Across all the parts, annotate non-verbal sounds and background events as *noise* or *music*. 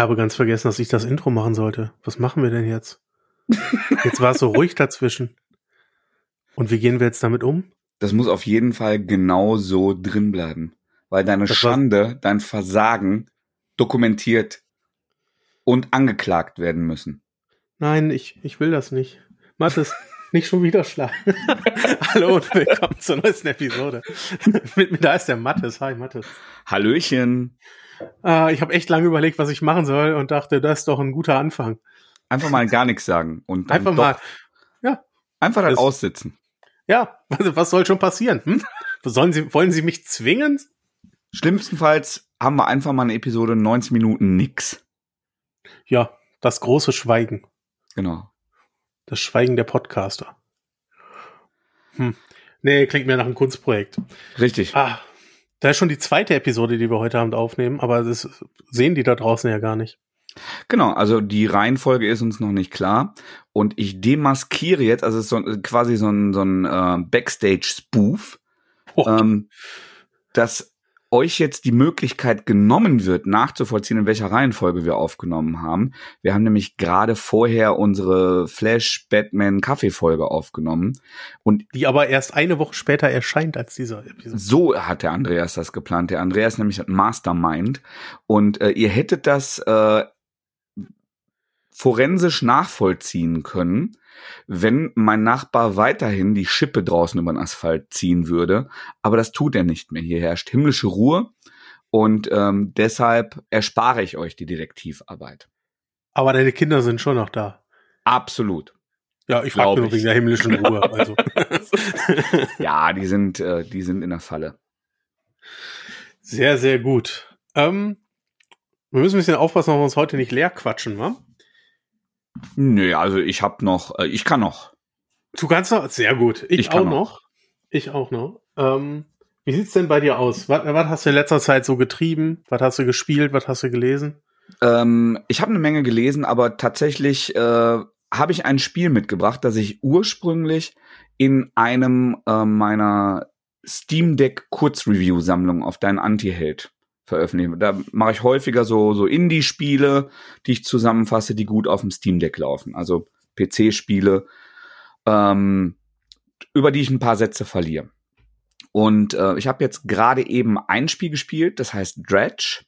Ich habe ganz vergessen, dass ich das Intro machen sollte. Was machen wir denn jetzt? Jetzt war es so ruhig dazwischen. Und wie gehen wir jetzt damit um? Das muss auf jeden Fall genau so drin bleiben. Weil deine Das Schande, dein Versagen dokumentiert und angeklagt werden müssen. Nein, ich, ich will das nicht. Mathis, nicht schon wieder schlagen. *laughs* Hallo und willkommen zur neuesten Episode. Mit mir da ist der Mathis. Hi, Mathis. Hallöchen. Äh, ich habe echt lange überlegt, was ich machen soll und dachte, das ist doch ein guter Anfang. Einfach mal gar nichts sagen und dann Einfach mal, ja, einfach das Das- aussitzen. ja, was, was soll schon passieren? Hm? Sollen Sie, wollen Sie mich zwingen? Schlimmstenfalls haben wir einfach mal eine Episode 90 Minuten nix. Ja, das große Schweigen. Genau. Das Schweigen der Podcaster. Hm. Nee, klingt mir nach einem Kunstprojekt. Richtig. Ah, da ist schon die zweite Episode, die wir heute Abend aufnehmen, aber das sehen die da draußen ja gar nicht. Genau, also die Reihenfolge ist uns noch nicht klar. Und ich demaskiere jetzt, also es ist so, quasi so ein, so ein äh, Backstage-Spoof, Oh, ähm, dass euch jetzt die Möglichkeit genommen wird, nachzuvollziehen, in welcher Reihenfolge wir aufgenommen haben. Wir haben nämlich gerade vorher unsere Flash Batman Kaffee-Folge aufgenommen. Und die aber erst eine Woche später erscheint als diese Episode. so hat der Andreas das geplant. Der Andreas nämlich hat Mastermind. Und äh, ihr hättet das äh, forensisch nachvollziehen können, wenn mein Nachbar weiterhin die Schippe draußen über den Asphalt ziehen würde. Aber das tut er nicht mehr. Hier herrscht himmlische Ruhe. Und ähm, deshalb erspare ich euch die Detektivarbeit. Aber deine Kinder sind schon noch da. Absolut. Ja, ich frage nur wegen der himmlischen Ruhe. Also. *laughs* Ja, die sind, äh, die sind in der Falle. sehr, sehr gut. Ähm, wir müssen ein bisschen aufpassen, dass wir uns heute nicht leer quatschen, wa? Nö, also ich hab noch, äh, ich kann noch. Du kannst noch, sehr gut. Ich, Ich kann auch noch. noch. Ich auch noch. Ähm, wie sieht's denn bei dir aus? Was, was hast du in letzter Zeit so getrieben? Was hast du gespielt? Was hast du gelesen? Ähm, ich habe eine Menge gelesen, aber tatsächlich äh, habe ich ein Spiel mitgebracht, das ich ursprünglich in einem äh, meiner Steam Deck Kurzreview-Sammlung auf deinen Anti-Held veröffentliche. Da mache ich häufiger so, so Indie-Spiele, die ich zusammenfasse, die gut auf dem Steam Deck laufen. Also PC-Spiele, ähm, über die ich ein paar Sätze verliere. Und äh, ich habe jetzt gerade eben ein Spiel gespielt, das heißt Dredge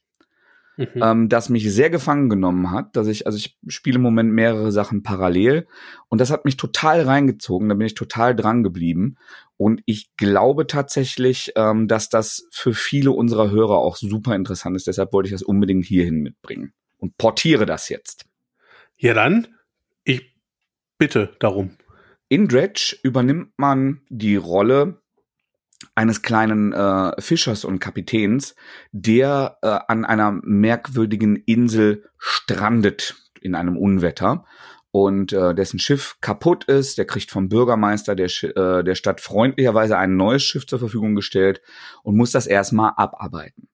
Mhm. ähm, das mich sehr gefangen genommen hat, dass ich, also ich spiele im Moment mehrere Sachen parallel und das hat mich total reingezogen, da bin ich total dran geblieben und ich glaube tatsächlich, ähm, dass das für viele unserer Hörer auch super interessant ist, deshalb wollte ich das unbedingt hierhin mitbringen und portiere das jetzt. Ja, dann, ich bitte darum. In Dredge übernimmt man die Rolle eines kleinen äh, Fischers und Kapitäns, der äh, an einer merkwürdigen Insel strandet in einem Unwetter und äh, dessen Schiff kaputt ist. Der kriegt vom Bürgermeister der, äh, der Stadt freundlicherweise ein neues Schiff zur Verfügung gestellt und muss das erstmal abarbeiten.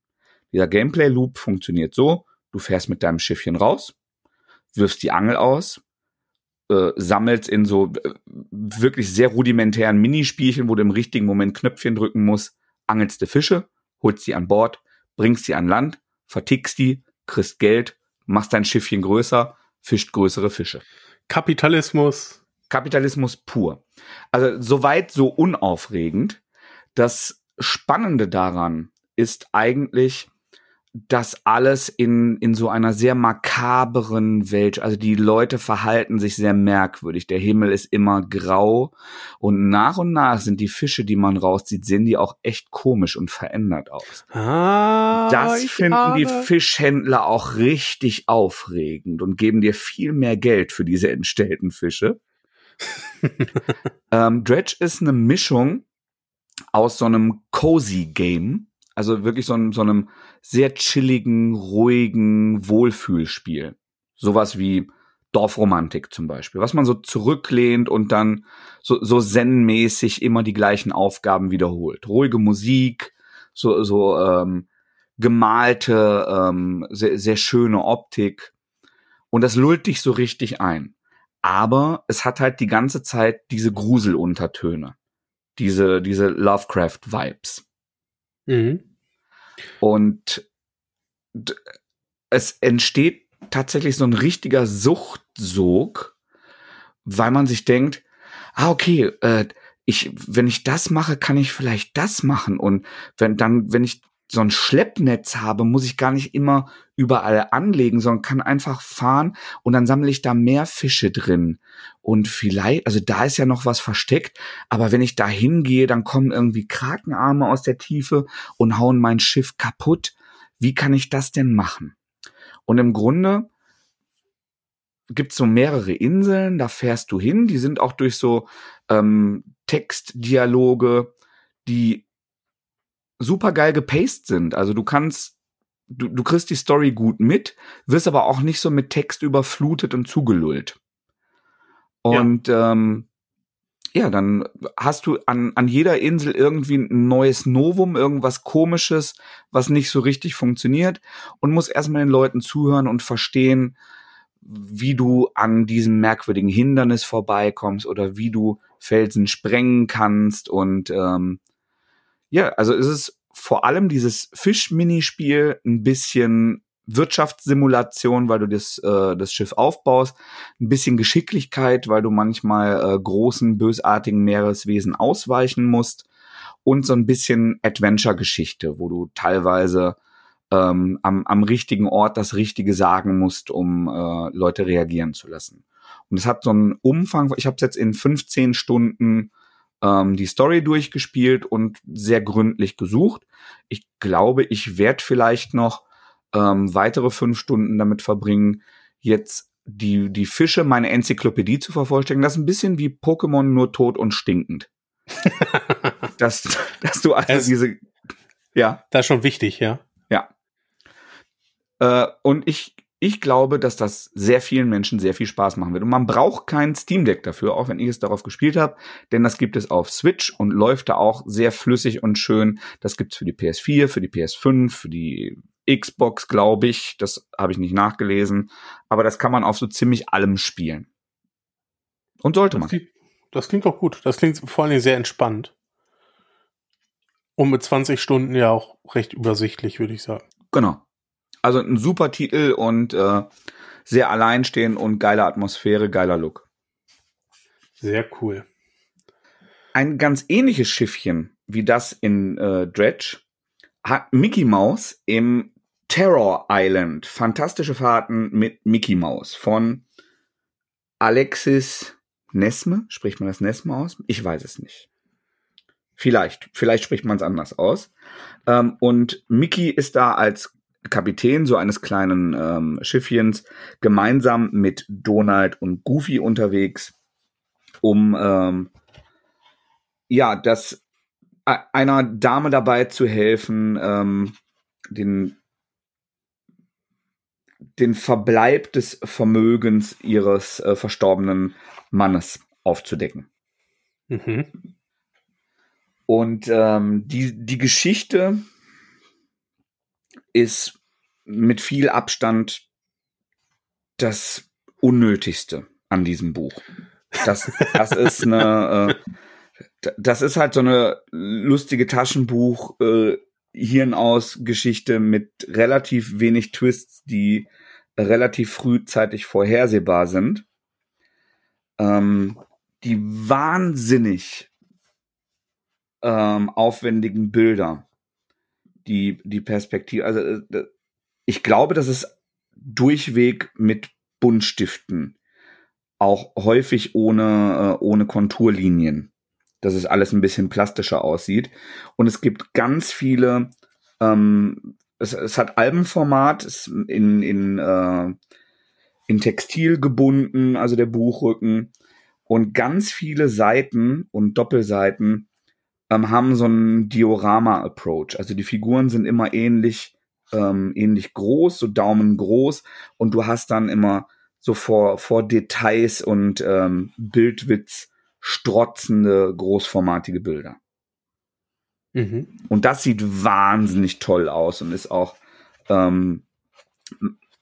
Dieser Gameplay-Loop funktioniert so, du fährst mit deinem Schiffchen raus, wirfst die Angel aus, äh, sammelst in so äh, wirklich sehr rudimentären Minispielchen, wo du im richtigen Moment Knöpfchen drücken musst, angelst du Fische, holst die an Bord, bringst die an Land, vertickst die, kriegst Geld, machst dein Schiffchen größer, fischt größere Fische. Kapitalismus. Kapitalismus pur. Also soweit so unaufregend. Das Spannende daran ist eigentlich, dass alles in, in so einer sehr makaberen Welt, also die Leute verhalten sich sehr merkwürdig. Der Himmel ist immer grau und nach und nach sind die Fische, die man rauszieht, sehen die auch echt komisch und verändert aus. Ah, Das finden die ahne. Fischhändler auch richtig aufregend und geben dir viel mehr Geld für diese entstellten Fische. *laughs* ähm, Dredge ist eine Mischung aus so einem cozy Game, also wirklich so einem, so einem sehr chilligen, ruhigen Wohlfühlspiel. Sowas wie Dorfromantik zum Beispiel, was man so zurücklehnt und dann so, so zen-mäßig immer die gleichen Aufgaben wiederholt. Ruhige Musik, so, so ähm, gemalte, ähm, sehr, sehr schöne Optik. Und das lullt dich so richtig ein. Aber es hat halt die ganze Zeit diese Gruseluntertöne. Diese, diese Lovecraft-Vibes. Mhm. Und es entsteht tatsächlich so ein richtiger Suchtsog, weil man sich denkt, ah, okay, äh, ich, wenn ich das mache, kann ich vielleicht das machen. Und wenn dann, wenn ich so ein Schleppnetz habe, muss ich gar nicht immer überall anlegen, sondern kann einfach fahren und dann sammle ich da mehr Fische drin. Und vielleicht, also da ist ja noch was versteckt, aber wenn ich da hingehe, dann kommen irgendwie Krakenarme aus der Tiefe und hauen mein Schiff kaputt. Wie kann ich das denn machen? Und im Grunde gibt's so mehrere Inseln, da fährst du hin, die sind auch durch so ähm, Textdialoge, die super geil gepaced sind. Also du kannst, du, du kriegst die Story gut mit, wirst aber auch nicht so mit Text überflutet und zugelullt. Und ja. ähm, ja, dann hast du an, an jeder Insel irgendwie ein neues Novum, irgendwas komisches, was nicht so richtig funktioniert und musst erstmal den Leuten zuhören und verstehen, wie du an diesem merkwürdigen Hindernis vorbeikommst oder wie du Felsen sprengen kannst und ähm, ja, also es ist vor allem dieses Fisch-Minispiel ein bisschen Wirtschaftssimulation, weil du das, äh, das Schiff aufbaust, ein bisschen Geschicklichkeit, weil du manchmal äh, großen, bösartigen Meereswesen ausweichen musst und so ein bisschen Adventure-Geschichte, wo du teilweise ähm, am, am richtigen Ort das Richtige sagen musst, um äh, Leute reagieren zu lassen. Und es hat so einen Umfang, ich habe es jetzt in 15 Stunden ähm, die Story durchgespielt und sehr gründlich gesucht. Ich glaube, ich werde vielleicht noch ähm, weitere fünf Stunden damit verbringen, jetzt die, die Fische, meine Enzyklopädie zu vervollständigen. Das ist ein bisschen wie Pokémon nur tot und stinkend. *laughs* dass, dass du also es, diese, ja. Das ist schon wichtig, ja. Ja. Äh, und ich ich glaube, dass das sehr vielen Menschen sehr viel Spaß machen wird. Und man braucht kein Steam Deck dafür, auch wenn ich es darauf gespielt habe, denn das gibt es auf Switch und läuft da auch sehr flüssig und schön. Das gibt's für die PS4, für die PS5, für die Xbox, glaube ich. Das habe ich nicht nachgelesen. Aber das kann man auf so ziemlich allem spielen. Und sollte man. Das klingt, das klingt doch gut. Das klingt vor allen Dingen sehr entspannt. Und mit 20 Stunden ja auch recht übersichtlich, würde ich sagen. Genau. Also ein super Titel und äh, sehr alleinstehend und geile Atmosphäre, geiler Look. Sehr cool. Ein ganz ähnliches Schiffchen wie das in äh, Dredge hat Mickey Mouse im Terror Island. Fantastische Fahrten mit Mickey Mouse von Alexis Nesme. Spricht man das Nesme aus? Ich weiß es nicht. Vielleicht, vielleicht spricht man es anders aus. Ähm, und Mickey ist da als Kapitän so eines kleinen ähm, Schiffchens gemeinsam mit Donald und Goofy unterwegs, um ähm, ja das einer Dame dabei zu helfen, ähm, den den Verbleib des Vermögens ihres äh, verstorbenen Mannes aufzudecken. Mhm. Und ähm, die, die Geschichte ist mit viel Abstand das Unnötigste an diesem Buch. Das, das ist eine, äh, das ist halt so eine lustige Taschenbuch äh, Hirnaus Geschichte mit relativ wenig Twists, die relativ frühzeitig vorhersehbar sind. Ähm, die wahnsinnig ähm, aufwendigen Bilder die, die Perspektive. Also äh, ich glaube, dass es durchweg mit Buntstiften, auch häufig ohne, äh, ohne Konturlinien, dass es alles ein bisschen plastischer aussieht. Und es gibt ganz viele, ähm, es, es hat Albenformat, ist in, in, äh, in Textil gebunden, also der Buchrücken. Und ganz viele Seiten und Doppelseiten ähm, haben so einen Diorama-Approach. Also die Figuren sind immer ähnlich, ähm, ähnlich groß, so Daumen groß und du hast dann immer so vor, vor Details und ähm, Bildwitz strotzende, großformatige Bilder. Mhm. Und das sieht wahnsinnig toll aus und ist auch, ähm,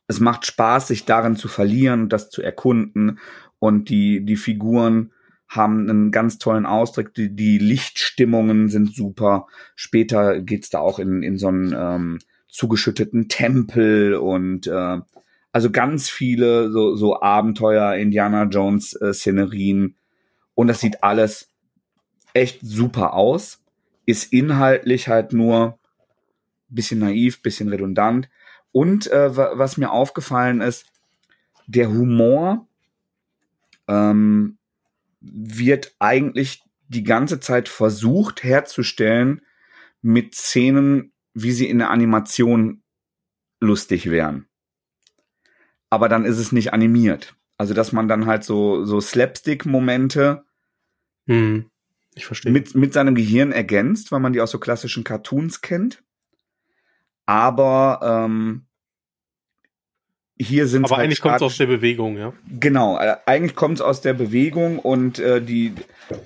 es macht Spaß, sich darin zu verlieren, das zu erkunden und die, die Figuren haben einen ganz tollen Ausdruck. Die, die Lichtstimmungen sind super. Später geht's da auch in, in so einen ähm, zugeschütteten Tempel und äh, Also ganz viele so, so Abenteuer, Indiana Jones äh, Szenerien. Und das sieht alles echt super aus. Ist inhaltlich halt nur bisschen naiv, bisschen redundant. Und äh, was mir aufgefallen ist, der Humor ähm, wird eigentlich die ganze Zeit versucht herzustellen mit Szenen, wie sie in der Animation lustig wären. Aber dann ist es nicht animiert. Also, dass man dann halt so, so Slapstick-Momente hm, ich verstehe. Mit, mit seinem Gehirn ergänzt, weil man die aus so klassischen Cartoons kennt. Aber ähm, hier sind Aber halt eigentlich kommt es aus der Bewegung, ja. Genau, äh, eigentlich kommt es aus der Bewegung und äh, die,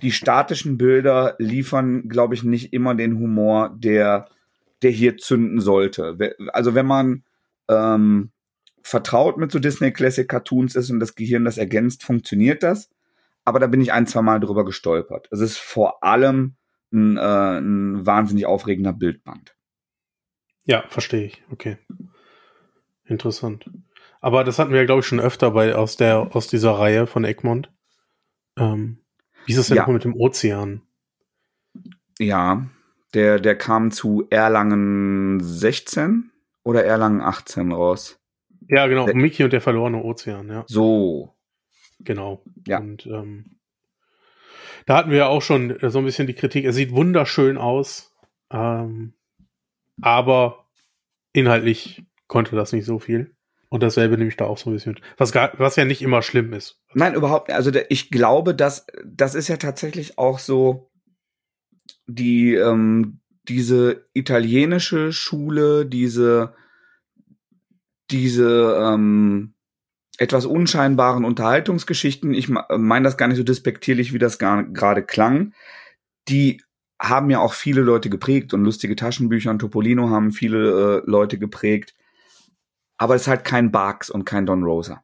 die statischen Bilder liefern, glaube ich, nicht immer den Humor, der, der hier zünden sollte. Also wenn man ähm, vertraut mit so Disney Classic Cartoons ist und das Gehirn das ergänzt, funktioniert das. Aber da bin ich ein, zwei Mal drüber gestolpert. Es ist vor allem ein, äh, ein wahnsinnig aufregender Bildband. Ja, verstehe ich. Okay. Interessant. Aber das hatten wir glaube ich, schon öfter bei aus der aus dieser Reihe von Egmont. Ähm, wie ist es denn ja. mit dem Ozean? Ja, der, der kam zu Erlangen 16 oder Erlangen 18 raus. Ja, genau. Der, Mickey und der verlorene Ozean, ja. So. Genau. Ja. Und ähm, da hatten wir ja auch schon so ein bisschen die Kritik. Er sieht wunderschön aus, ähm, aber inhaltlich konnte das nicht so viel. Und dasselbe nehme ich da auch so ein bisschen. Was, gar, was ja nicht immer schlimm ist. Nein, überhaupt nicht. Also ich glaube, dass das ist ja tatsächlich auch so die ähm, diese italienische Schule, diese diese ähm, etwas unscheinbaren Unterhaltungsgeschichten. Ich meine das gar nicht so despektierlich, wie das gerade klang. Die haben ja auch viele Leute geprägt und lustige Taschenbücher und Topolino haben viele äh, Leute geprägt aber es ist halt kein Barks und kein Don Rosa.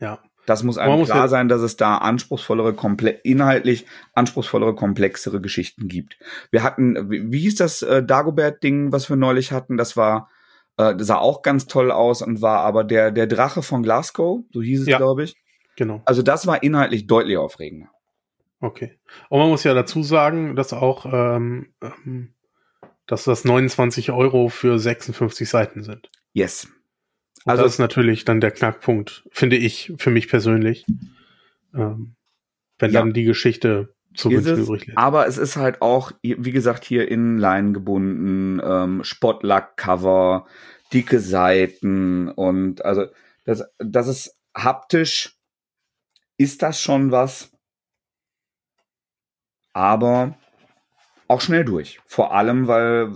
Ja. Das muss einem klar sein, dass es da anspruchsvollere, inhaltlich anspruchsvollere, komplexere Geschichten gibt. Wir hatten, wie, wie hieß das äh, Dagobert-Ding, was wir neulich hatten? Das war, äh, das sah auch ganz toll aus und war aber der, der Drache von Glasgow, so hieß es, ja, glaube ich. Genau. Also das war inhaltlich deutlich aufregender. Okay. Und man muss ja dazu sagen, dass auch, ähm, ähm dass das 29 Euro für 56 Seiten sind. Yes. Also das ist natürlich dann der Knackpunkt, finde ich, für mich persönlich. Ähm, wenn ja. dann die Geschichte zu wünschen übrig lässt. Aber es ist halt auch, wie gesagt, hier in Line gebunden, ähm, Spottlack-Cover, dicke Seiten und also das, das ist haptisch, ist das schon was, aber auch schnell durch. Vor allem, weil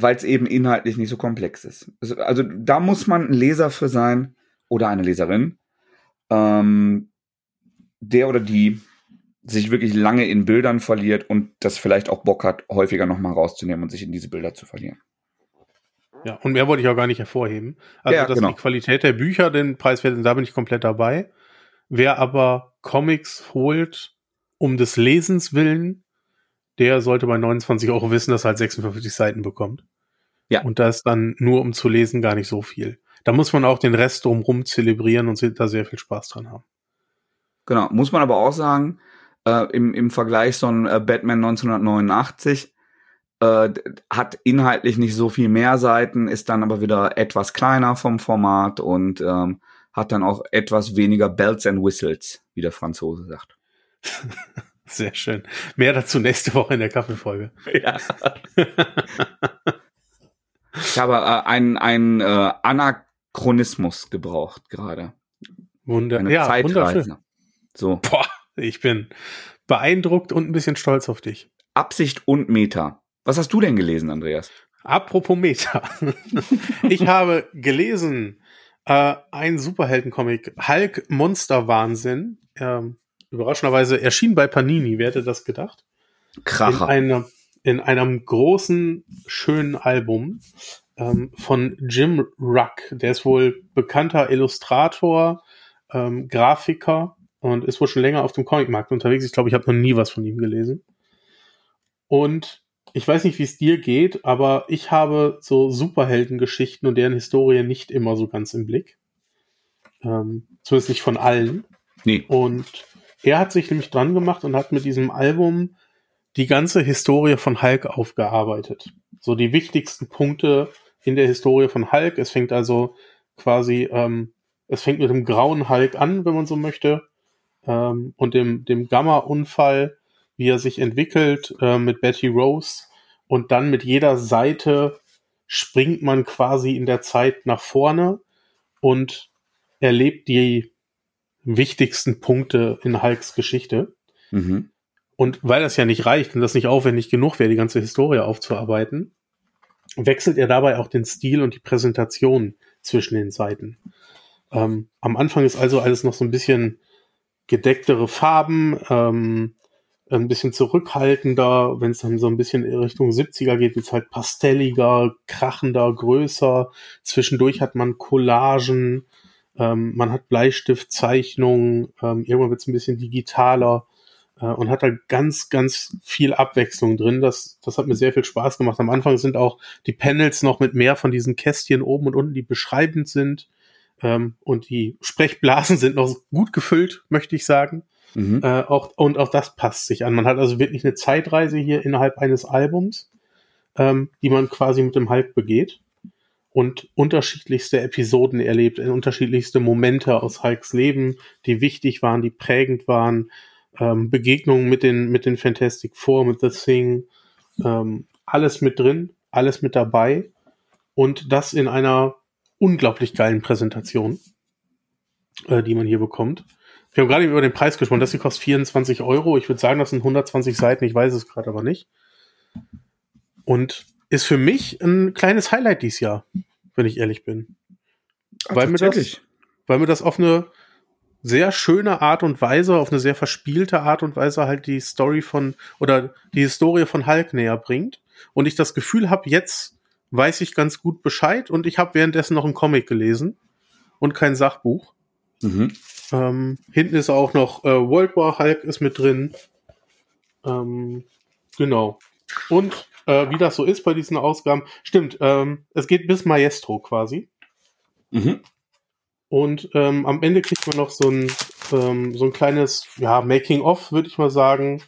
weil es eben inhaltlich nicht so komplex ist. Also, also, da muss man ein Leser für sein oder eine Leserin, ähm, der oder die sich wirklich lange in Bildern verliert und das vielleicht auch Bock hat, häufiger nochmal rauszunehmen und sich in diese Bilder zu verlieren. Ja, und mehr wollte ich auch gar nicht hervorheben. Also, ja, dass genau. die Qualität der Bücher den Preis werden, da bin ich komplett dabei. Wer aber Comics holt, um des Lesens willen, der sollte bei 29 Euro wissen, dass er halt 56 Seiten bekommt. Ja. Und da ist dann nur um zu lesen gar nicht so viel. Da muss man auch den Rest drumherum zelebrieren und da sehr viel Spaß dran haben. Genau, muss man aber auch sagen, äh, im, im Vergleich so ein äh, Batman 1989 äh, hat inhaltlich nicht so viel mehr Seiten, ist dann aber wieder etwas kleiner vom Format und ähm, hat dann auch etwas weniger Bells and Whistles, wie der Franzose sagt. *laughs* Sehr schön. Mehr dazu nächste Woche in der Kaffeefolge. Ja. *laughs* ich habe äh, einen, einen äh, Anachronismus gebraucht gerade. Wunder Eine ja, Zeitreise. Wunderschön. So. Boah, ich bin beeindruckt und ein bisschen stolz auf dich. Absicht und Meta. Was hast du denn gelesen, Andreas? Apropos Meta. *laughs* ich habe gelesen äh, ein Superheldencomic, Hulk Monster Wahnsinn. Ähm, überraschenderweise erschien bei Panini, wer hätte das gedacht? Kracher. In, eine, in einem großen, schönen Album ähm, von Jim Ruck. Der ist wohl bekannter Illustrator, ähm, Grafiker und ist wohl schon länger auf dem Comicmarkt unterwegs. Ich glaube, ich habe noch nie was von ihm gelesen. Und ich weiß nicht, wie es dir geht, aber ich habe so Superheldengeschichten und deren Historie nicht immer so ganz im Blick. Ähm, zumindest nicht von allen. Nee. Und er hat sich nämlich dran gemacht und hat mit diesem Album die ganze Historie von Hulk aufgearbeitet. So die wichtigsten Punkte in der Historie von Hulk. Es fängt also quasi, ähm, es fängt mit dem grauen Hulk an, wenn man so möchte, ähm, und dem, dem Gamma-Unfall, wie er sich entwickelt äh, mit Betty Rose. Und dann mit jeder Seite springt man quasi in der Zeit nach vorne und erlebt die wichtigsten Punkte in Hulks Geschichte. Mhm. Und weil das ja nicht reicht und das nicht aufwendig genug wäre, die ganze Historie aufzuarbeiten, wechselt er dabei auch den Stil und die Präsentation zwischen den Seiten. Ähm, am Anfang ist also alles noch so ein bisschen gedecktere Farben, ähm, ein bisschen zurückhaltender. Wenn es dann so ein bisschen in Richtung 70er geht, wird es halt pastelliger, krachender, größer. Zwischendurch hat man Collagen, ähm, man hat Bleistiftzeichnungen, ähm, irgendwann wird es ein bisschen digitaler und hat da ganz, ganz viel Abwechslung drin. Das, das hat mir sehr viel Spaß gemacht. Am Anfang sind auch die Panels noch mit mehr von diesen Kästchen oben und unten, die beschreibend sind. Ähm, und die Sprechblasen *laughs* sind noch gut gefüllt, möchte ich sagen. Mhm. Äh, auch, und auch das passt sich an. Man hat also wirklich eine Zeitreise hier innerhalb eines Albums, ähm, die man quasi mit dem Hulk begeht und unterschiedlichste Episoden erlebt, unterschiedlichste Momente aus Hulks Leben, die wichtig waren, die prägend waren, ähm, Begegnungen mit den, mit den Fantastic Four, mit The Thing, ähm, alles mit drin, alles mit dabei und das in einer unglaublich geilen Präsentation, äh, die man hier bekommt. Wir haben gerade über den Preis gesprochen, das hier kostet 24 Euro. Ich würde sagen, das sind 120 Seiten, ich weiß es gerade aber nicht. Und ist für mich ein kleines Highlight dieses Jahr, wenn ich ehrlich bin. Ach, weil, mir das, weil mir das auf eine sehr schöne Art und Weise, auf eine sehr verspielte Art und Weise halt die Story von oder die Historie von Hulk näher bringt. Und ich das Gefühl habe, jetzt weiß ich ganz gut Bescheid und ich habe währenddessen noch einen Comic gelesen und kein Sachbuch. Mhm. Ähm, hinten ist auch noch äh, World War Hulk ist mit drin. Ähm, genau. Und äh, wie das so ist bei diesen Ausgaben, stimmt, ähm, es geht bis Maestro quasi. Mhm. Und ähm, am Ende kriegt man noch so ein, ähm, so ein kleines ja, Making-of, würde ich mal sagen.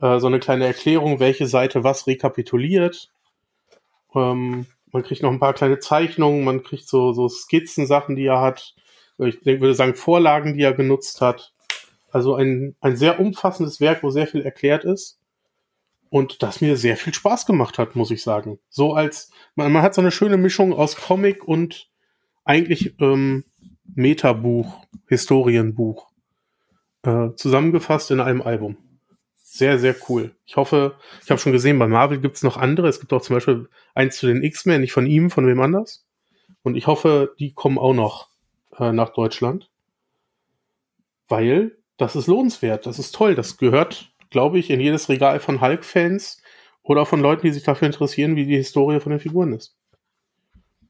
Äh, so eine kleine Erklärung, welche Seite was rekapituliert. Ähm, man kriegt noch ein paar kleine Zeichnungen, man kriegt so, so Skizzen-Sachen, die er hat. Ich würde sagen, Vorlagen, die er genutzt hat. Also ein, ein sehr umfassendes Werk, wo sehr viel erklärt ist. Und das mir sehr viel Spaß gemacht hat, muss ich sagen. So als, man, man hat so eine schöne Mischung aus Comic und eigentlich ähm, Metabuch, Historienbuch, äh, zusammengefasst in einem Album. Sehr, sehr cool. Ich hoffe, ich habe schon gesehen, bei Marvel gibt es noch andere. Es gibt auch zum Beispiel eins zu den X-Men, nicht von ihm, von wem anders. Und ich hoffe, die kommen auch noch äh, nach Deutschland. Weil das ist lohnenswert, das ist toll. Das gehört, glaube ich, in jedes Regal von Hulk-Fans oder von Leuten, die sich dafür interessieren, wie die Historie von den Figuren ist.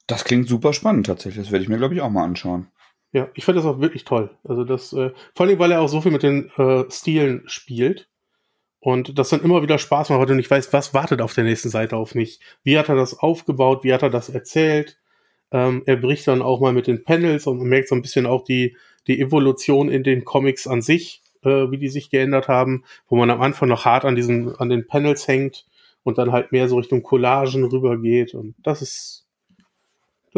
Das klingt super spannend tatsächlich. Das werde ich mir, glaube ich, auch mal anschauen. Ja, ich finde das auch wirklich toll. Also das, äh, vor allem, weil er auch so viel mit den äh, Stilen spielt und das dann immer wieder Spaß macht, weil du nicht weißt, was wartet auf der nächsten Seite auf mich. Wie hat er das aufgebaut? Wie hat er das erzählt? Ähm, er bricht dann auch mal mit den Panels und man merkt so ein bisschen auch die, die Evolution in den Comics an sich, äh, wie die sich geändert haben, wo man am Anfang noch hart an diesen, an den Panels hängt und dann halt mehr so Richtung Collagen rübergeht und das ist,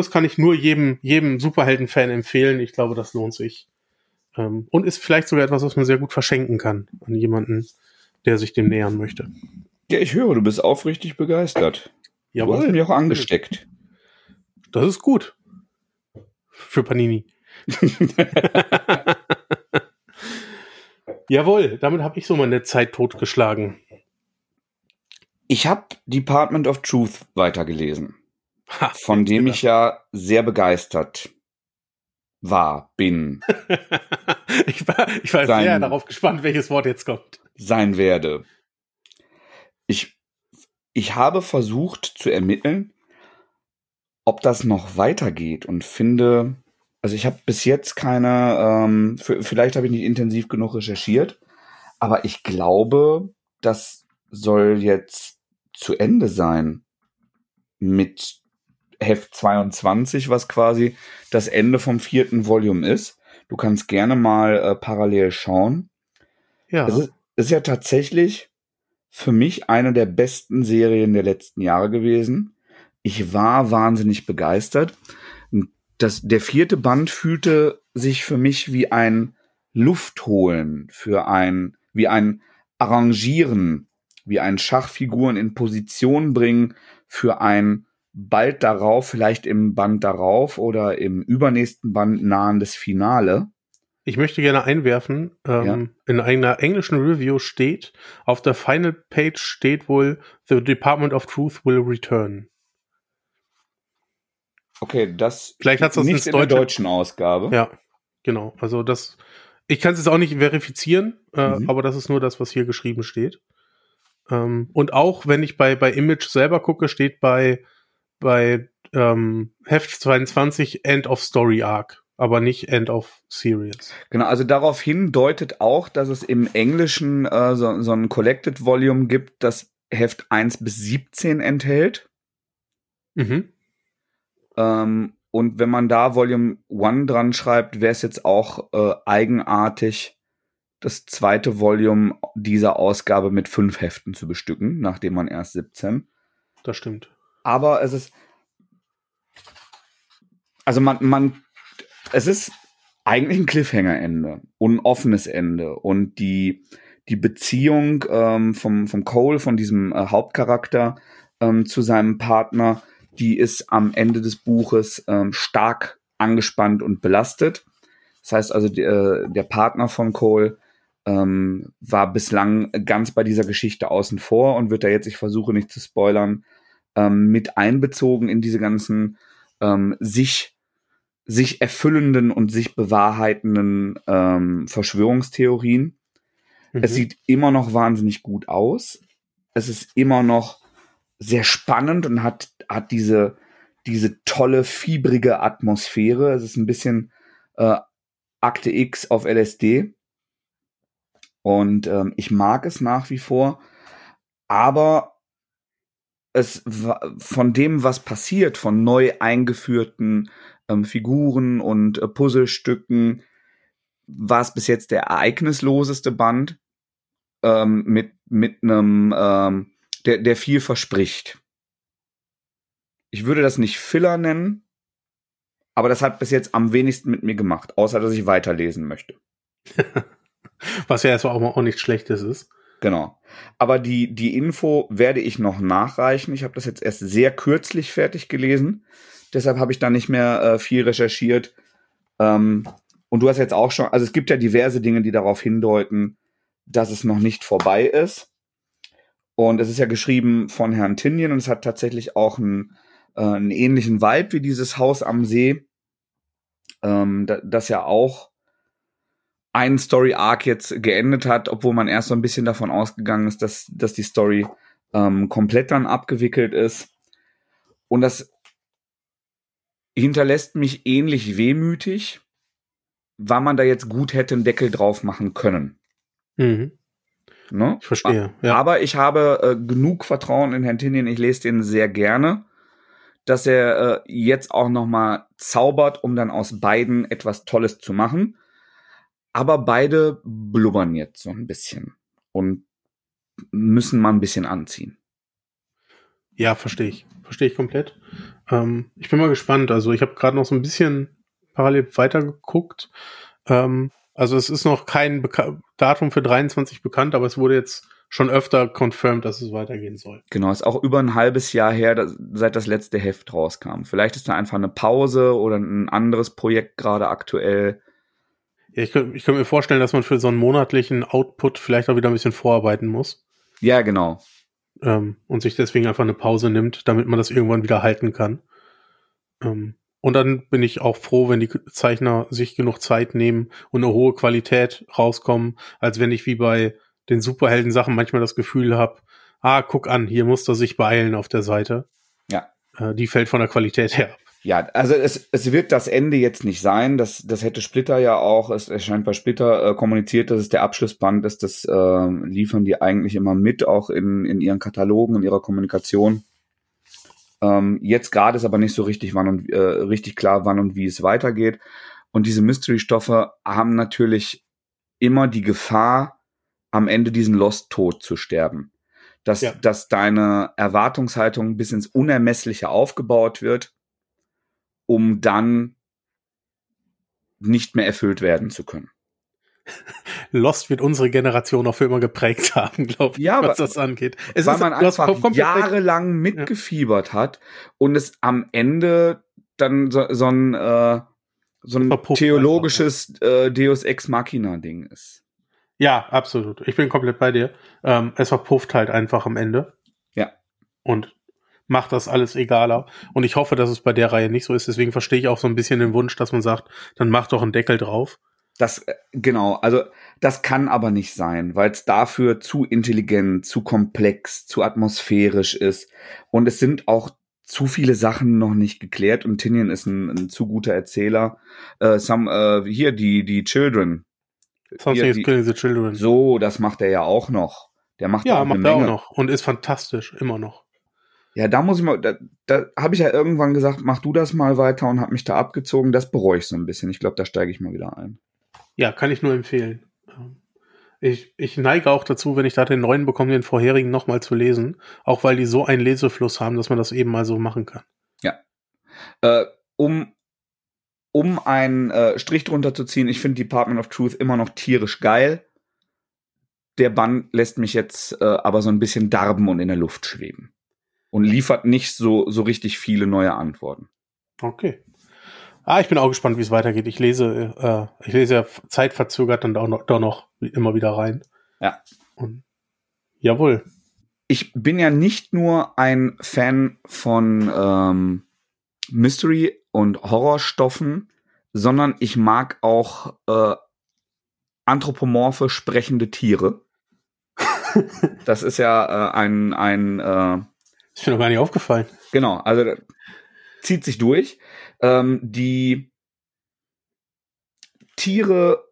das kann ich nur jedem, jedem Superhelden-Fan empfehlen. Ich glaube, das lohnt sich. Ähm, und ist vielleicht sogar etwas, was man sehr gut verschenken kann an jemanden, der sich dem nähern möchte. Ja, ich höre, du bist aufrichtig begeistert. Ja, du hast mich auch angesteckt. Das ist gut. Für Panini. *laughs* Jawohl, damit habe ich so meine Zeit totgeschlagen. Ich habe Department of Truth weitergelesen von dem ich ja sehr begeistert war, bin. *laughs* ich war, ich war sein, sehr darauf gespannt, welches Wort jetzt kommt. Sein werde. Ich, ich habe versucht zu ermitteln, ob das noch weitergeht und finde, also ich habe bis jetzt keine, ähm, vielleicht habe ich nicht intensiv genug recherchiert, aber ich glaube, das soll jetzt zu Ende sein mit Heft 22, was quasi das Ende vom vierten Volume ist. Du kannst gerne mal äh, parallel schauen. Ja. Es ist, ist ja tatsächlich für mich eine der besten Serien der letzten Jahre gewesen. Ich war wahnsinnig begeistert. Das, der vierte Band fühlte sich für mich wie ein Luftholen, für ein, wie ein Arrangieren, wie ein Schachfiguren in Position bringen für ein bald darauf, vielleicht im Band darauf oder im übernächsten Band nahendes Finale. Ich möchte gerne einwerfen, ähm, ja. in einer englischen Review steht, auf der Final Page steht wohl, The Department of Truth will return. Okay, das Vielleicht das nicht in der deutschen Ausgabe. Ja, genau. Also das, ich kann es jetzt auch nicht verifizieren, äh, mhm. aber das ist nur das, was hier geschrieben steht. Ähm, und auch wenn ich bei, bei Image selber gucke, steht bei bei ähm, Heft 22 End of Story Arc, aber nicht End of Series. Genau, also daraufhin deutet auch, dass es im Englischen äh, so, so ein Collected Volume gibt, das Heft 1 bis 17 enthält. Mhm. Ähm, und wenn man da Volume 1 dran schreibt, wäre es jetzt auch äh, eigenartig, das zweite Volume dieser Ausgabe mit fünf Heften zu bestücken, nachdem man erst 17. Das stimmt aber es ist, also man, man, es ist eigentlich ein Cliffhanger-Ende und ein offenes Ende und die, die Beziehung ähm, vom, vom Cole, von diesem äh, Hauptcharakter ähm, zu seinem Partner, die ist am Ende des Buches ähm, stark angespannt und belastet. Das heißt also, die, äh, der Partner von Cole ähm, war bislang ganz bei dieser Geschichte außen vor und wird da jetzt, ich versuche nicht zu spoilern, ähm, mit einbezogen in diese ganzen ähm, sich sich erfüllenden und sich bewahrheitenden ähm, Verschwörungstheorien. Mhm. Es sieht immer noch wahnsinnig gut aus. Es ist immer noch sehr spannend und hat, hat diese, diese tolle, fiebrige Atmosphäre. Es ist ein bisschen äh, Akte X auf LSD. Und ähm, ich mag es nach wie vor. Aber es von dem, was passiert, von neu eingeführten ähm, Figuren und äh, Puzzlestücken, war es bis jetzt der ereignisloseste Band ähm, mit mit einem, ähm, der der viel verspricht. Ich würde das nicht Filler nennen, aber das hat bis jetzt am wenigsten mit mir gemacht, außer dass ich weiterlesen möchte. *laughs* was ja erstmal auch, auch nichts Schlechtes ist. Genau. Aber die, die Info werde ich noch nachreichen. Ich habe das jetzt erst sehr kürzlich fertig gelesen. Deshalb habe ich da nicht mehr äh, viel recherchiert. Ähm, und du hast jetzt auch schon, also es gibt ja diverse Dinge, die darauf hindeuten, dass es noch nicht vorbei ist. Und es ist ja geschrieben von Herrn Tinien und es hat tatsächlich auch einen, äh, einen ähnlichen Vibe wie dieses Haus am See, ähm, das ja auch ein Story Arc jetzt geendet hat, obwohl man erst so ein bisschen davon ausgegangen ist, dass, dass die Story ähm, komplett dann abgewickelt ist. Und das hinterlässt mich ähnlich wehmütig, weil man da jetzt gut hätte einen Deckel drauf machen können. Mhm. Ne? Ich verstehe. Ja. Aber ich habe äh, genug Vertrauen in Herrn Tinien, ich lese den sehr gerne, dass er äh, jetzt auch noch mal zaubert, um dann aus beiden etwas Tolles zu machen. Aber beide blubbern jetzt so ein bisschen und müssen mal ein bisschen anziehen. Ja, verstehe ich. Verstehe ich komplett. Ähm, ich bin mal gespannt. Also ich habe gerade noch so ein bisschen parallel weitergeguckt. Ähm, also es ist noch kein Beka Datum für 23 bekannt, aber es wurde jetzt schon öfter confirmed, dass es weitergehen soll. Genau, ist auch über ein halbes Jahr her, dass, seit das letzte Heft rauskam. Vielleicht ist da einfach eine Pause oder ein anderes Projekt gerade aktuell. Ja, ich könnte könnt mir vorstellen, dass man für so einen monatlichen Output vielleicht auch wieder ein bisschen vorarbeiten muss. Ja, genau. Ähm, und sich deswegen einfach eine Pause nimmt, damit man das irgendwann wieder halten kann. Ähm, und dann bin ich auch froh, wenn die Zeichner sich genug Zeit nehmen und eine hohe Qualität rauskommen, als wenn ich wie bei den Superhelden-Sachen manchmal das Gefühl habe, ah, guck an, hier muss er sich beeilen auf der Seite. Ja. Äh, die fällt von der Qualität her ab. Ja, also es, es wird das Ende jetzt nicht sein. Das, das hätte Splitter ja auch. Es erscheint bei Splitter äh, kommuniziert, dass es der Abschlussband ist. Das äh, liefern die eigentlich immer mit, auch in, in ihren Katalogen, in ihrer Kommunikation. Ähm, jetzt gerade ist aber nicht so richtig, wann und äh, richtig klar, wann und wie es weitergeht. Und diese Mystery-Stoffe haben natürlich immer die Gefahr, am Ende diesen Lost-Tod zu sterben. Dass, ja. dass deine Erwartungshaltung bis ins Unermessliche aufgebaut wird, um dann nicht mehr erfüllt werden zu können. Lost wird unsere Generation auch für immer geprägt *laughs* haben, glaube ich, ja, was das angeht. Es weil ist, man einfach jahrelang mitgefiebert ja. hat und es am Ende dann so, so ein, äh, so ein theologisches äh, Deus Ex Machina Ding ist. Ja, absolut. Ich bin komplett bei dir. Ähm, es verpufft halt einfach am Ende. Ja. Und macht das alles egaler. Und ich hoffe, dass es bei der Reihe nicht so ist. Deswegen verstehe ich auch so ein bisschen den Wunsch, dass man sagt, dann mach doch einen Deckel drauf. Das, äh, genau, also das kann aber nicht sein, weil es dafür zu intelligent, zu komplex, zu atmosphärisch ist. Und es sind auch zu viele Sachen noch nicht geklärt und Tinian ist ein, ein zu guter Erzähler. Äh, some, äh, hier, die, die Children. Something is killing the children. So, das macht er ja auch noch. Der macht ja, auch macht er auch noch und ist fantastisch, immer noch. Ja, da muss ich mal, da, da habe ich ja irgendwann gesagt, mach du das mal weiter und habe mich da abgezogen. Das bereue ich so ein bisschen. Ich glaube, da steige ich mal wieder ein. Ja, kann ich nur empfehlen. Ich, ich neige auch dazu, wenn ich da den neuen bekomme, den vorherigen nochmal zu lesen. Auch weil die so einen Lesefluss haben, dass man das eben mal so machen kann. Ja. Äh, um, um einen äh, Strich drunter zu ziehen, ich finde Department of Truth immer noch tierisch geil. Der Bann lässt mich jetzt äh, aber so ein bisschen darben und in der Luft schweben. Und liefert nicht so, so richtig viele neue Antworten. Okay. Ah, ich bin auch gespannt, wie es weitergeht. Ich lese, äh, ich lese ja zeitverzögert dann auch noch, doch noch immer wieder rein. Ja. Und, jawohl. Ich bin ja nicht nur ein Fan von ähm, Mystery- und Horrorstoffen, sondern ich mag auch äh, anthropomorphe sprechende Tiere. *laughs* das ist ja äh, ein ein. Ist mir noch gar nicht aufgefallen. Genau, also zieht sich durch. Ähm, die Tiere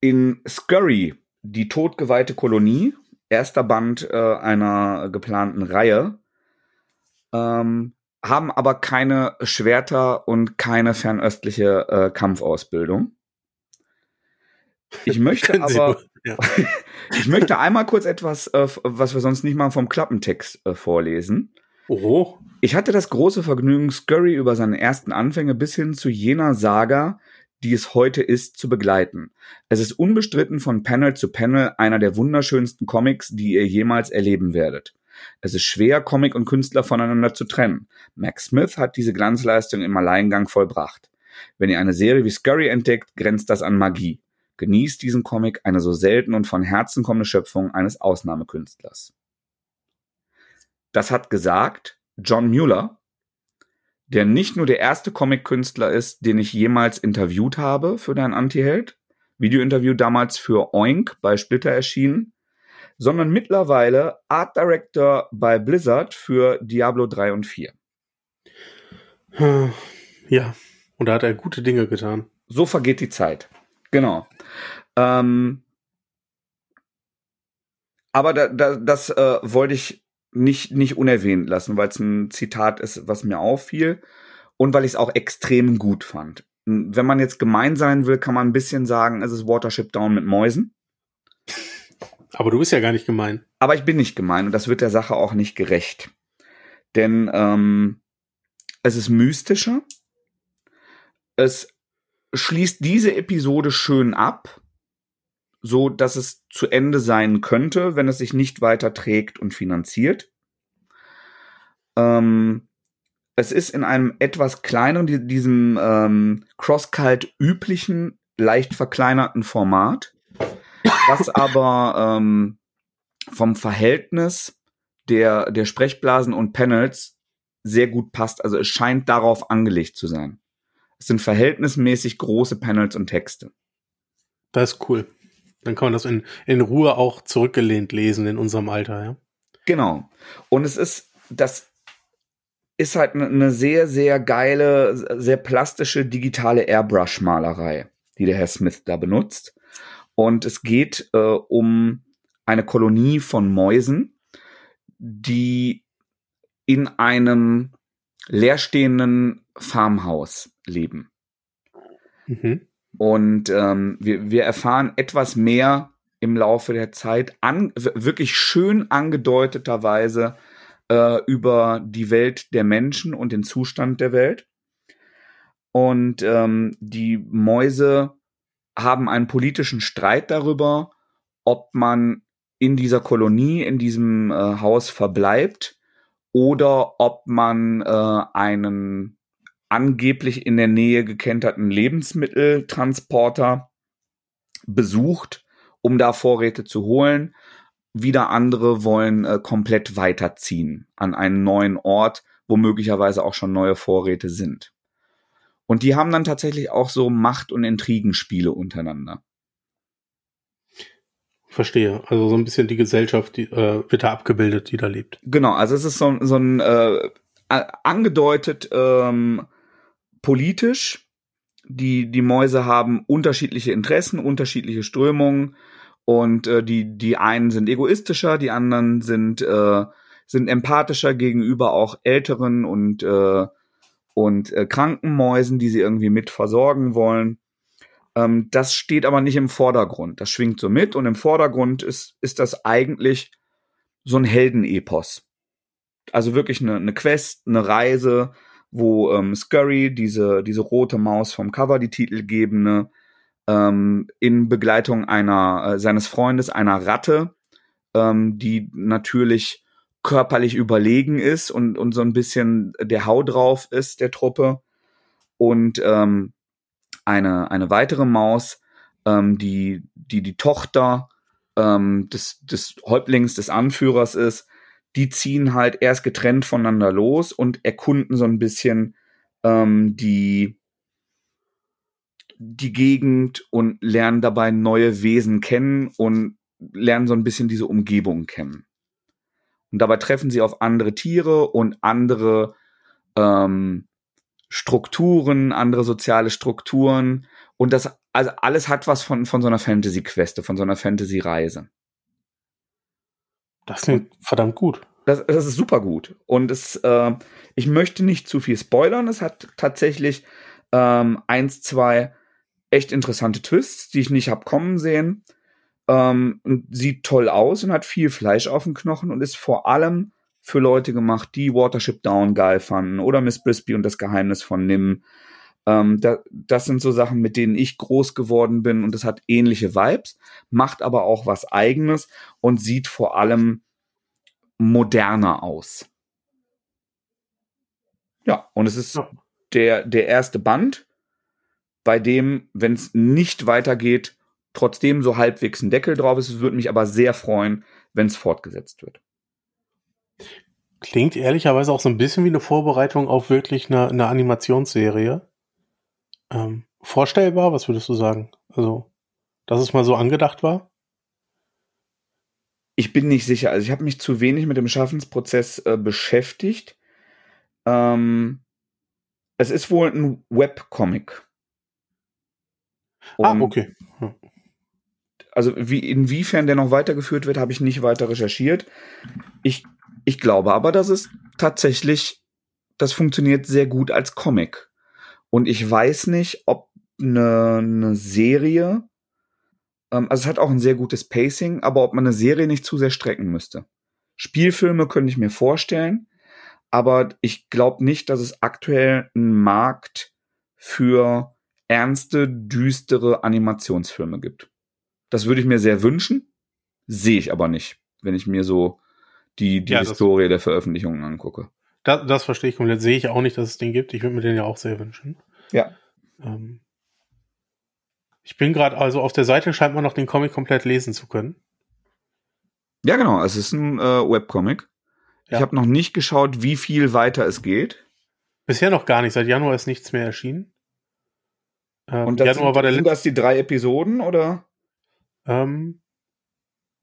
in Scurry, die totgeweihte Kolonie, erster Band äh, einer geplanten Reihe, ähm, haben aber keine Schwerter und keine fernöstliche äh, Kampfausbildung. Ich *laughs* möchte aber, ja. *laughs* ich möchte einmal kurz etwas, äh, was wir sonst nicht mal vom Klappentext äh, vorlesen. Oho. Ich hatte das große Vergnügen, Scurry über seine ersten Anfänge bis hin zu jener Saga, die es heute ist, zu begleiten. Es ist unbestritten von Panel zu Panel einer der wunderschönsten Comics, die ihr jemals erleben werdet. Es ist schwer, Comic und Künstler voneinander zu trennen. Max Smith hat diese Glanzleistung im Alleingang vollbracht. Wenn ihr eine Serie wie Scurry entdeckt, grenzt das an Magie. Genießt diesen Comic, eine so selten und von Herzen kommende Schöpfung eines Ausnahmekünstlers. Das hat gesagt John Mueller, der nicht nur der erste Comic-Künstler ist, den ich jemals interviewt habe für dein Anti-Held, Video-Interview damals für Oink bei Splitter erschienen, sondern mittlerweile Art Director bei Blizzard für Diablo 3 und 4. Ja, und da hat er gute Dinge getan. So vergeht die Zeit. Genau. Ähm, aber da, da, das äh, wollte ich nicht, nicht unerwähnt lassen, weil es ein Zitat ist, was mir auffiel und weil ich es auch extrem gut fand. Wenn man jetzt gemein sein will, kann man ein bisschen sagen, es ist Watership Down mit Mäusen. *laughs* Aber du bist ja gar nicht gemein. Aber ich bin nicht gemein und das wird der Sache auch nicht gerecht. Denn ähm, es ist mystischer. Es schließt diese Episode schön ab so dass es zu Ende sein könnte, wenn es sich nicht weiter trägt und finanziert. Ähm, es ist in einem etwas kleineren, diesem ähm, Crosscult üblichen, leicht verkleinerten Format, was *coughs* aber ähm, vom Verhältnis der, der Sprechblasen und Panels sehr gut passt. Also es scheint darauf angelegt zu sein. Es sind verhältnismäßig große Panels und Texte. Das ist cool. Dann kann man das in, in Ruhe auch zurückgelehnt lesen in unserem Alter, ja. Genau. Und es ist das ist halt eine sehr, sehr geile, sehr plastische digitale Airbrush-Malerei, die der Herr Smith da benutzt. Und es geht äh, um eine Kolonie von Mäusen, die in einem leerstehenden Farmhaus leben. Mhm. Und ähm, wir, wir erfahren etwas mehr im Laufe der Zeit, an, wirklich schön angedeuteterweise äh, über die Welt der Menschen und den Zustand der Welt. Und ähm, die Mäuse haben einen politischen Streit darüber, ob man in dieser Kolonie, in diesem äh, Haus verbleibt oder ob man äh, einen angeblich in der Nähe gekenterten Lebensmitteltransporter besucht, um da Vorräte zu holen. Wieder andere wollen äh, komplett weiterziehen an einen neuen Ort, wo möglicherweise auch schon neue Vorräte sind. Und die haben dann tatsächlich auch so Macht- und Intrigenspiele untereinander. Verstehe. Also so ein bisschen die Gesellschaft die, äh, wird da abgebildet, die da lebt. Genau, also es ist so, so ein äh, angedeutet ähm, politisch. Die, die Mäuse haben unterschiedliche Interessen, unterschiedliche Strömungen und äh, die, die einen sind egoistischer, die anderen sind, äh, sind empathischer gegenüber auch älteren und, äh, und äh, kranken Mäusen, die sie irgendwie mit versorgen wollen. Ähm, das steht aber nicht im Vordergrund. Das schwingt so mit und im Vordergrund ist, ist das eigentlich so ein Heldenepos. Also wirklich eine, eine Quest, eine Reise, wo ähm, Scurry, diese, diese rote Maus vom Cover, die titelgebende, ähm, in Begleitung einer äh, seines Freundes, einer Ratte, ähm, die natürlich körperlich überlegen ist und, und so ein bisschen der Hau drauf ist der Truppe. Und ähm, eine, eine weitere Maus, ähm, die, die die Tochter ähm, des, des Häuptlings, des Anführers ist, die ziehen halt erst getrennt voneinander los und erkunden so ein bisschen ähm, die, die Gegend und lernen dabei neue Wesen kennen und lernen so ein bisschen diese Umgebung kennen. Und dabei treffen sie auf andere Tiere und andere ähm, Strukturen, andere soziale Strukturen und das also alles hat was von von so einer Fantasy Queste, von so einer Fantasy Reise. Das klingt verdammt gut. Das, das ist super gut und es äh, ich möchte nicht zu viel spoilern. Es hat tatsächlich ähm, eins zwei echt interessante Twists, die ich nicht hab kommen sehen. Ähm, und sieht toll aus und hat viel Fleisch auf dem Knochen und ist vor allem für Leute gemacht, die Watership Down geil fanden oder Miss Brisby und das Geheimnis von Nim. Ähm, da, das sind so Sachen, mit denen ich groß geworden bin und das hat ähnliche Vibes, macht aber auch was eigenes und sieht vor allem moderner aus. Ja, und es ist der, der erste Band, bei dem, wenn es nicht weitergeht, trotzdem so halbwegs ein Deckel drauf ist. Es würde mich aber sehr freuen, wenn es fortgesetzt wird. Klingt ehrlicherweise auch so ein bisschen wie eine Vorbereitung auf wirklich eine, eine Animationsserie. Ähm, vorstellbar, was würdest du sagen? Also, dass es mal so angedacht war? Ich bin nicht sicher. Also ich habe mich zu wenig mit dem Schaffensprozess äh, beschäftigt. Ähm, es ist wohl ein Webcomic. Ah, okay. Hm. Also wie, inwiefern der noch weitergeführt wird, habe ich nicht weiter recherchiert. Ich ich glaube aber, dass es tatsächlich, das funktioniert sehr gut als Comic. Und ich weiß nicht, ob eine, eine Serie, ähm, also es hat auch ein sehr gutes Pacing, aber ob man eine Serie nicht zu sehr strecken müsste. Spielfilme könnte ich mir vorstellen, aber ich glaube nicht, dass es aktuell einen Markt für ernste, düstere Animationsfilme gibt. Das würde ich mir sehr wünschen, sehe ich aber nicht, wenn ich mir so die, die ja, Historie der Veröffentlichungen angucke. Das, das verstehe ich komplett. Sehe ich auch nicht, dass es den gibt. Ich würde mir den ja auch sehr wünschen. Ja. Ähm, ich bin gerade, also auf der Seite scheint man noch den Comic komplett lesen zu können. Ja, genau. Es ist ein äh, Webcomic. Ja. Ich habe noch nicht geschaut, wie viel weiter es geht. Bisher noch gar nicht. Seit Januar ist nichts mehr erschienen. Ähm, Und das Januar sind, war der sind das die drei Episoden oder? Ähm,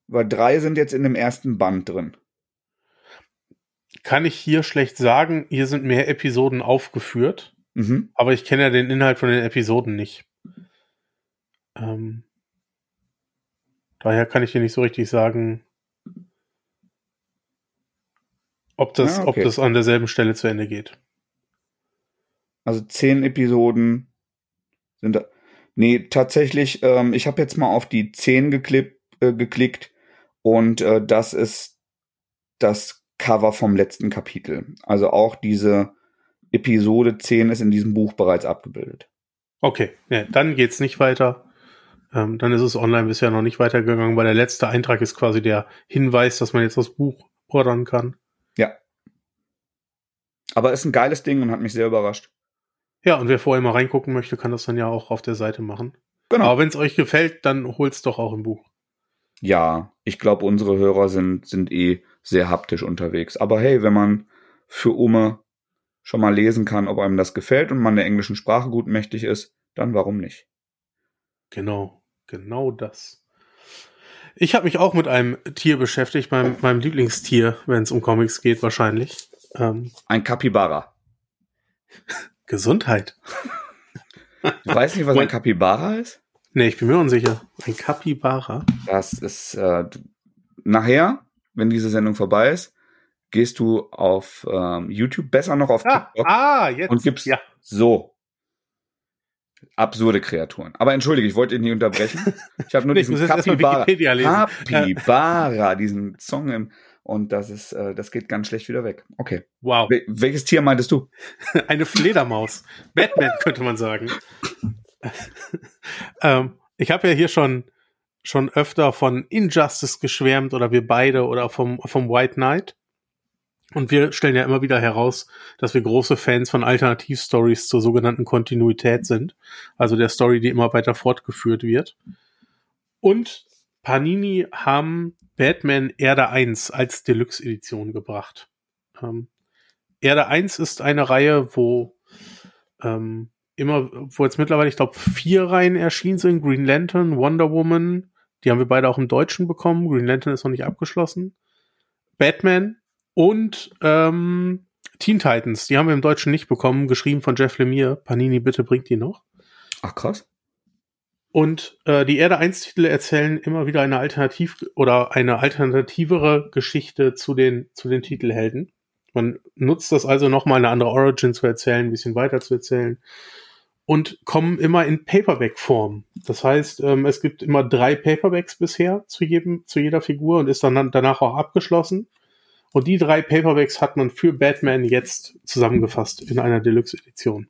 Weil drei sind jetzt in dem ersten Band drin. kann ich hier schlecht sagen. Hier sind mehr Episoden aufgeführt, mhm. aber ich kenne ja den Inhalt von den Episoden nicht. Ähm, daher kann ich dir nicht so richtig sagen, ob das, ja, okay. ob das an derselben Stelle zu Ende geht. Also zehn Episoden sind da. Nee, tatsächlich, ähm, ich habe jetzt mal auf die zehn geklipp, äh, geklickt und äh, das ist das Cover vom letzten Kapitel. Also auch diese Episode 10 ist in diesem Buch bereits abgebildet. Okay, ja, dann geht's nicht weiter. Ähm, dann ist es online bisher noch nicht weitergegangen, weil der letzte Eintrag ist quasi der Hinweis, dass man jetzt das Buch ordern kann. Ja. Aber ist ein geiles Ding und hat mich sehr überrascht. Ja, und wer vorher mal reingucken möchte, kann das dann ja auch auf der Seite machen. Genau. Aber wenn es euch gefällt, dann holt's doch auch im Buch. Ja, ich glaube, unsere Hörer sind, sind eh sehr haptisch unterwegs. Aber hey, wenn man für Ume schon mal lesen kann, ob einem das gefällt und man der englischen Sprache gut mächtig ist, dann warum nicht? Genau, genau das. Ich habe mich auch mit einem Tier beschäftigt, meinem, meinem Lieblingstier, wenn es um Comics geht, wahrscheinlich. Ähm, Ein Kapibara. *laughs* Gesundheit. Du weißt nicht, was ein Kapibara ist? Nee, ich bin mir unsicher. Ein Kapibara. Das ist äh, nachher, wenn diese Sendung vorbei ist, gehst du auf ähm, YouTube, besser noch auf ah, TikTok ah, jetzt, und gibst ja. so absurde Kreaturen. Aber entschuldige, ich wollte ihn nicht unterbrechen. *laughs* Ich habe nur diesen Kapibara, Kapibara, diesen Song im und das ist, äh, das geht ganz schlecht wieder weg. Okay. Wow. Wel welches Tier meintest du? *laughs* Eine Fledermaus. Batman könnte man sagen. *laughs* ähm, ich habe ja hier schon schon öfter von Injustice geschwärmt oder wir beide oder vom vom White Knight. Und wir stellen ja immer wieder heraus, dass wir große Fans von Alternativstories zur sogenannten Kontinuität sind. Also der Story, die immer weiter fortgeführt wird. Und Panini haben Batman Erde 1 als Deluxe-Edition gebracht. Ähm, Erde 1 ist eine Reihe, wo ähm, immer, wo jetzt mittlerweile, ich glaube, vier Reihen erschienen sind. Green Lantern, Wonder Woman, die haben wir beide auch im Deutschen bekommen. Green Lantern ist noch nicht abgeschlossen. Batman und ähm, Teen Titans, die haben wir im Deutschen nicht bekommen, geschrieben von Jeff Lemire. Panini, bitte bringt die noch. Ach krass. Und äh, die Erde 1 Titel erzählen immer wieder eine alternativ oder eine alternativere Geschichte zu den zu den Titelhelden. Man nutzt das also nochmal eine andere Origin zu erzählen, ein bisschen weiter zu erzählen und kommen immer in Paperback-Form. Das heißt, ähm, es gibt immer drei Paperbacks bisher zu jedem zu jeder Figur und ist dann danach auch abgeschlossen. Und die drei Paperbacks hat man für Batman jetzt zusammengefasst in einer Deluxe-Edition.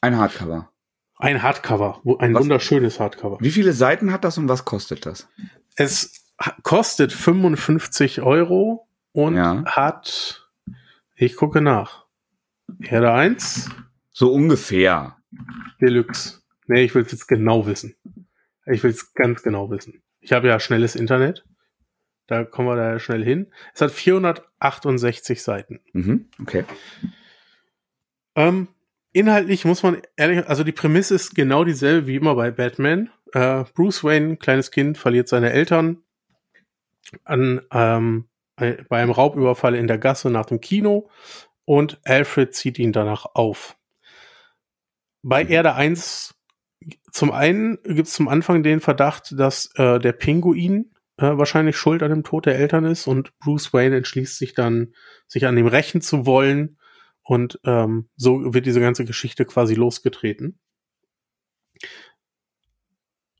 Ein Hardcover. Ein Hardcover, ein was, wunderschönes Hardcover. Wie viele Seiten hat das und was kostet das? Es kostet 55 Euro und ja. hat, ich gucke nach, Erde 1. So ungefähr. Deluxe. Nee, ich will es jetzt genau wissen. Ich will es ganz genau wissen. Ich habe ja schnelles Internet. Da kommen wir da schnell hin. Es hat 468 Seiten. Mhm, okay. Ähm, inhaltlich muss man ehrlich, also die Prämisse ist genau dieselbe wie immer bei Batman. Äh, Bruce Wayne, kleines Kind, verliert seine Eltern an, ähm, bei einem Raubüberfall in der Gasse nach dem Kino und Alfred zieht ihn danach auf. Bei mhm. Erde 1 zum einen gibt es zum Anfang den Verdacht, dass äh, der Pinguin äh, wahrscheinlich schuld an dem Tod der Eltern ist und Bruce Wayne entschließt sich dann, sich an dem rächen zu wollen und ähm, so wird diese ganze Geschichte quasi losgetreten.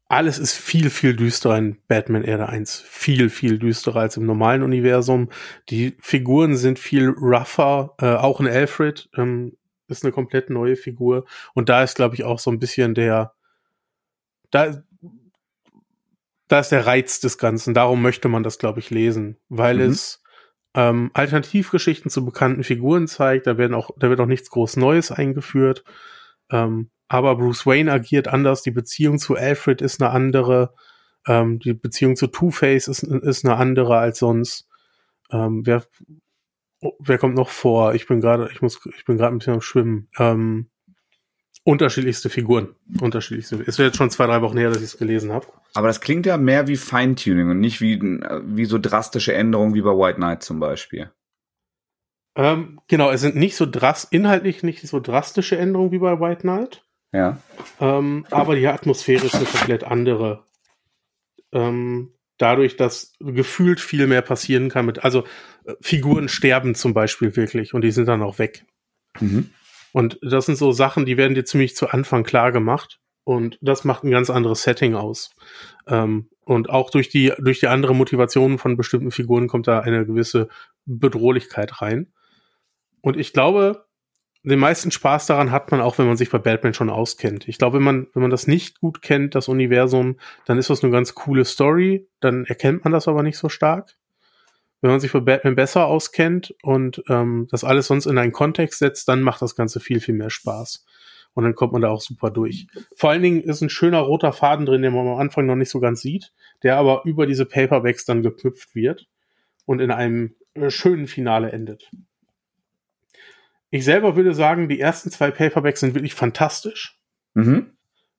Alles ist viel, viel düsterer in Batman Erde 1. Viel, viel düsterer als im normalen Universum. Die Figuren sind viel rougher. Äh, auch ein Alfred ähm, ist eine komplett neue Figur. Und da ist, glaube ich, auch so ein bisschen der, da, da ist der Reiz des Ganzen. Darum möchte man das, glaube ich, lesen, weil mhm. es ähm, Alternativgeschichten zu bekannten Figuren zeigt. Da werden auch, da wird auch nichts groß Neues eingeführt. Ähm, aber Bruce Wayne agiert anders. Die Beziehung zu Alfred ist eine andere. Ähm, die Beziehung zu Two-Face ist, ist eine andere als sonst. Ähm, wer, wer kommt noch vor? Ich bin gerade, ich muss, ich bin gerade ein bisschen am Schwimmen. Ähm, unterschiedlichste Figuren. Unterschiedlichste. Es wird jetzt schon zwei, drei Wochen her, dass ich es gelesen habe. Aber das klingt ja mehr wie Feintuning und nicht wie, wie so drastische Änderungen wie bei White Knight zum Beispiel. Ähm, genau, es sind nicht so drast inhaltlich nicht so drastische Änderungen wie bei White Knight. Ja. Ähm, aber die Atmosphäre ist eine komplett andere. Ähm, dadurch, dass gefühlt viel mehr passieren kann mit, also äh, Figuren sterben zum Beispiel wirklich und die sind dann auch weg. Mhm. Und das sind so Sachen, die werden dir ziemlich zu Anfang klar gemacht. Und das macht ein ganz anderes Setting aus. Ähm, und auch durch die, durch die andere Motivation von bestimmten Figuren kommt da eine gewisse Bedrohlichkeit rein. Und ich glaube, den meisten Spaß daran hat man auch, wenn man sich bei Batman schon auskennt. Ich glaube, wenn man, wenn man das nicht gut kennt, das Universum, dann ist das eine ganz coole Story, dann erkennt man das aber nicht so stark. Wenn man sich bei Batman besser auskennt und ähm, das alles sonst in einen Kontext setzt, dann macht das Ganze viel, viel mehr Spaß. Und dann kommt man da auch super durch. Vor allen Dingen ist ein schöner roter Faden drin, den man am Anfang noch nicht so ganz sieht, der aber über diese Paperbacks dann geknüpft wird und in einem äh, schönen Finale endet. Ich selber würde sagen, die ersten zwei Paperbacks sind wirklich fantastisch. Mhm.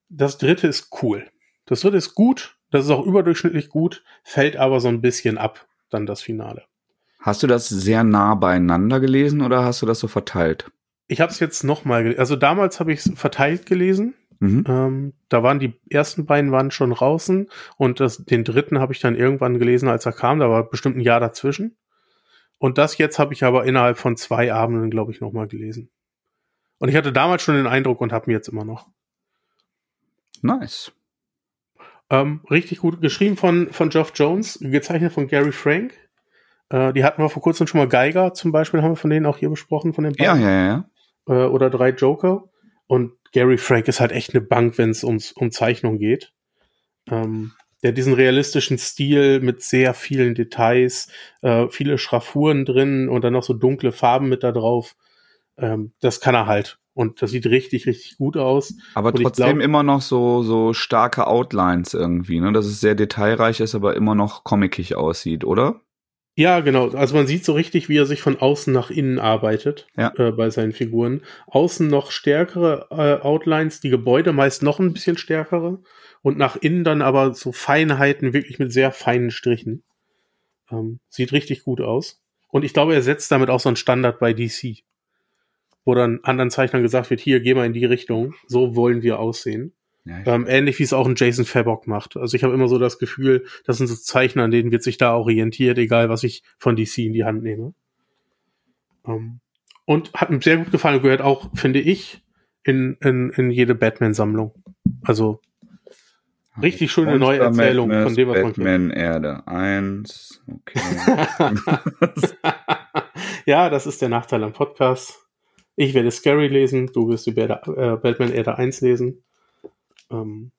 Das dritte ist cool. Das dritte ist gut, das ist auch überdurchschnittlich gut, fällt aber so ein bisschen ab, dann das Finale. Hast du das sehr nah beieinander gelesen oder hast du das so verteilt? Ich habe es jetzt nochmal gelesen. Also damals habe ich es verteilt gelesen. Mhm. Ähm, da waren die ersten beiden waren schon draußen und das, den dritten habe ich dann irgendwann gelesen, als er kam. Da war bestimmt ein Jahr dazwischen. Und das jetzt habe ich aber innerhalb von zwei Abenden, glaube ich, nochmal gelesen. Und ich hatte damals schon den Eindruck und habe ihn jetzt immer noch. Nice. Ähm, richtig gut geschrieben von, von Geoff Jones, gezeichnet von Gary Frank. Äh, die hatten wir vor kurzem schon mal Geiger zum Beispiel, haben wir von denen auch hier besprochen, von den beiden. Ja, ja, ja. Äh, oder drei Joker. Und Gary Frank ist halt echt eine Bank, wenn es um Zeichnung geht. Ähm, der diesen realistischen Stil mit sehr vielen Details, äh, viele Schraffuren drin und dann noch so dunkle Farben mit da drauf. Ähm, das kann er halt. Und das sieht richtig, richtig gut aus. Aber und trotzdem glaub, immer noch so, so starke Outlines irgendwie, ne? Dass es sehr detailreich ist, aber immer noch comickig aussieht, oder? Ja, genau. Also man sieht so richtig, wie er sich von außen nach innen arbeitet ja. äh, bei seinen Figuren. Außen noch stärkere äh, Outlines, die Gebäude meist noch ein bisschen stärkere und nach innen dann aber so Feinheiten wirklich mit sehr feinen Strichen. Ähm, sieht richtig gut aus. Und ich glaube, er setzt damit auch so einen Standard bei DC, wo dann anderen Zeichnern gesagt wird, hier, geh mal in die Richtung, so wollen wir aussehen. Ja, ähm, ähnlich wie es auch ein Jason Fabok macht. Also ich habe immer so das Gefühl, das sind so Zeichner, an denen wird sich da orientiert, egal was ich von DC in die Hand nehme. Ähm, und hat mir sehr gut gefallen, gehört auch, finde ich, in, in, in jede Batman-Sammlung. Also Richtig schöne Monster neue Erzählung Madness, von dem, was Batman man Erde 1. Okay. *laughs* ja, das ist der Nachteil am Podcast. Ich werde Scary lesen, du wirst die äh, Batman Erde 1 lesen. Ähm.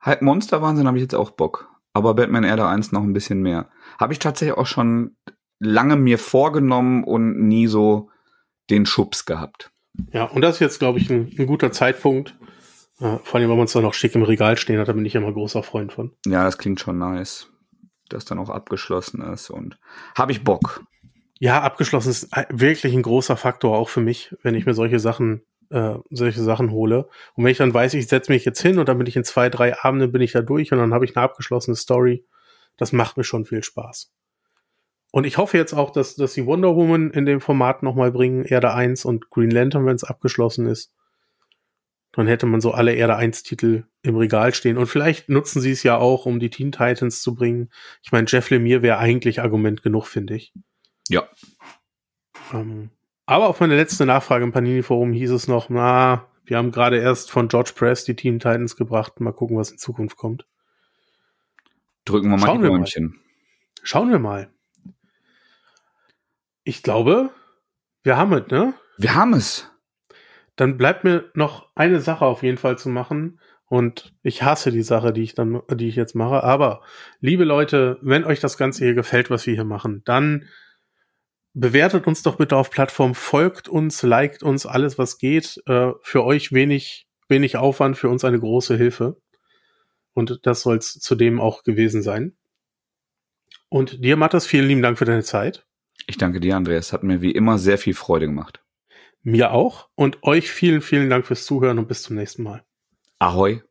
Halt Monster Wahnsinn habe ich jetzt auch Bock. Aber Batman Erde 1 noch ein bisschen mehr. Habe ich tatsächlich auch schon lange mir vorgenommen und nie so den Schubs gehabt. Ja, und das ist jetzt, glaube ich, ein, ein guter Zeitpunkt, ja, vor allem, wenn man es dann noch schick im Regal stehen hat, da bin ich immer großer Freund von. Ja, das klingt schon nice. Dass dann auch abgeschlossen ist und habe ich Bock. Ja, abgeschlossen ist wirklich ein großer Faktor auch für mich, wenn ich mir solche Sachen, äh, solche Sachen hole. Und wenn ich dann weiß, ich setze mich jetzt hin und dann bin ich in zwei, drei Abenden bin ich da durch und dann habe ich eine abgeschlossene Story, das macht mir schon viel Spaß. Und ich hoffe jetzt auch, dass, dass die Wonder Woman in dem Format nochmal bringen, Erde 1 und Green Lantern, wenn es abgeschlossen ist. Dann hätte man so alle Erde 1 Titel im Regal stehen. Und vielleicht nutzen sie es ja auch, um die Teen Titans zu bringen. Ich meine, Jeff Lemire wäre eigentlich Argument genug, finde ich. Ja. Ähm, aber auf meine letzte Nachfrage im Panini-Forum hieß es noch, na, wir haben gerade erst von George Press die Teen Titans gebracht. Mal gucken, was in Zukunft kommt. Drücken wir mal Schauen die Däumchen. Schauen wir mal. Ich glaube, wir haben es, ne? Wir haben es dann bleibt mir noch eine Sache auf jeden Fall zu machen. Und ich hasse die Sache, die ich dann, die ich jetzt mache. Aber, liebe Leute, wenn euch das Ganze hier gefällt, was wir hier machen, dann bewertet uns doch bitte auf Plattform, folgt uns, liked uns, alles was geht. Äh, für euch wenig, wenig Aufwand, für uns eine große Hilfe. Und das soll es zudem auch gewesen sein. Und dir, Matthias, vielen lieben Dank für deine Zeit. Ich danke dir, Andreas. Hat mir wie immer sehr viel Freude gemacht. Mir auch. Und euch vielen, vielen Dank fürs Zuhören und bis zum nächsten Mal. Ahoi.